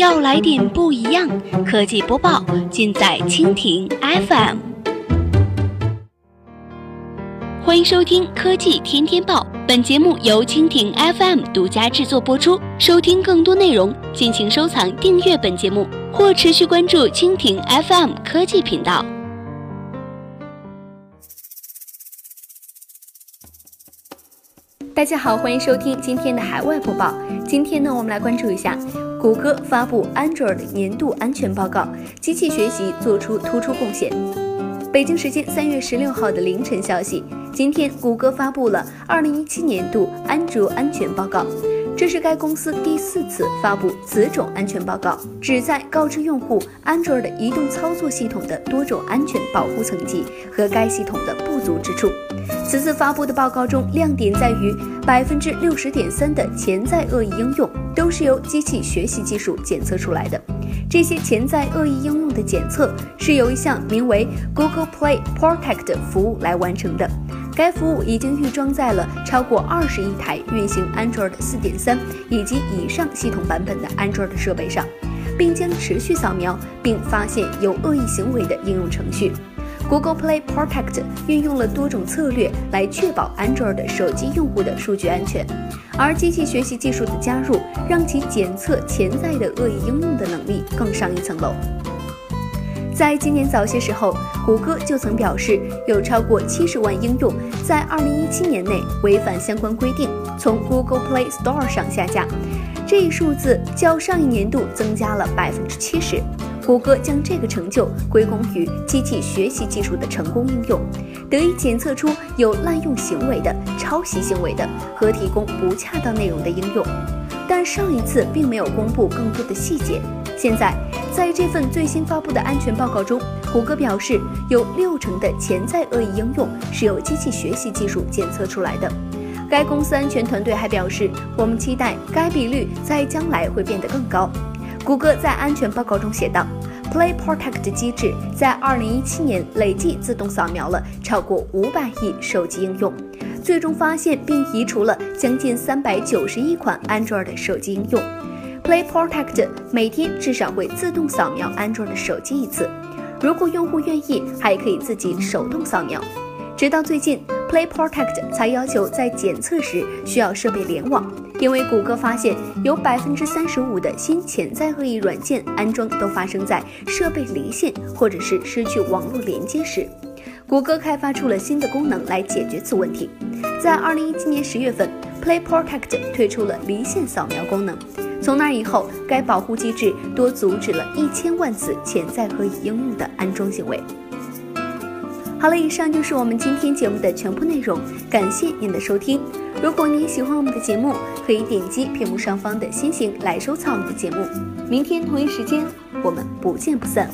要来点不一样，科技播报尽在蜻蜓 FM。欢迎收听科技天天报，本节目由蜻蜓 FM 独家制作播出。收听更多内容，敬请收藏订阅本节目或持续关注蜻蜓 FM 科技频道。大家好，欢迎收听今天的海外播报。今天呢，我们来关注一下谷歌发布 Android 年度安全报告，机器学习做出突出贡献。北京时间三月十六号的凌晨消息，今天谷歌发布了二零一七年度安卓安全报告。这是该公司第四次发布此种安全报告，旨在告知用户 Android 移动操作系统的多种安全保护层级和该系统的不足之处。此次发布的报告中，亮点在于百分之六十点三的潜在恶意应用都是由机器学习技术检测出来的。这些潜在恶意应用的检测是由一项名为 Google Play Protect 服务来完成的。该服务已经预装在了超过二十亿台运行 Android 4.3以及以上系统版本的 Android 设备上，并将持续扫描并发现有恶意行为的应用程序。Google Play Protect 运用了多种策略来确保 Android 手机用户的数据安全，而机器学习技术的加入，让其检测潜在的恶意应用的能力更上一层楼。在今年早些时候，谷歌就曾表示，有超过七十万应用在二零一七年内违反相关规定，从 Google Play Store 上下架。这一数字较上一年度增加了百分之七十。谷歌将这个成就归功于机器学习技术的成功应用，得以检测出有滥用行为的、抄袭行为的和提供不恰当内容的应用。但上一次并没有公布更多的细节。现在，在这份最新发布的安全报告中，谷歌表示有六成的潜在恶意应用是由机器学习技术检测出来的。该公司安全团队还表示，我们期待该比率在将来会变得更高。谷歌在安全报告中写道：“Play Protect 机制在2017年累计自动扫描了超过500亿手机应用，最终发现并移除了将近390亿款 Android 手机应用。” Play Protect 每天至少会自动扫描安卓的手机一次，如果用户愿意，还可以自己手动扫描。直到最近，Play Protect 才要求在检测时需要设备联网，因为谷歌发现有百分之三十五的新潜在恶意软件安装都发生在设备离线或者是失去网络连接时。谷歌开发出了新的功能来解决此问题。在二零一七年十月份，Play Protect 推出了离线扫描功能。从那以后，该保护机制多阻止了一千万次潜在可以应用的安装行为。好了，以上就是我们今天节目的全部内容，感谢您的收听。如果您喜欢我们的节目，可以点击屏幕上方的星星来收藏我们的节目。明天同一时间，我们不见不散。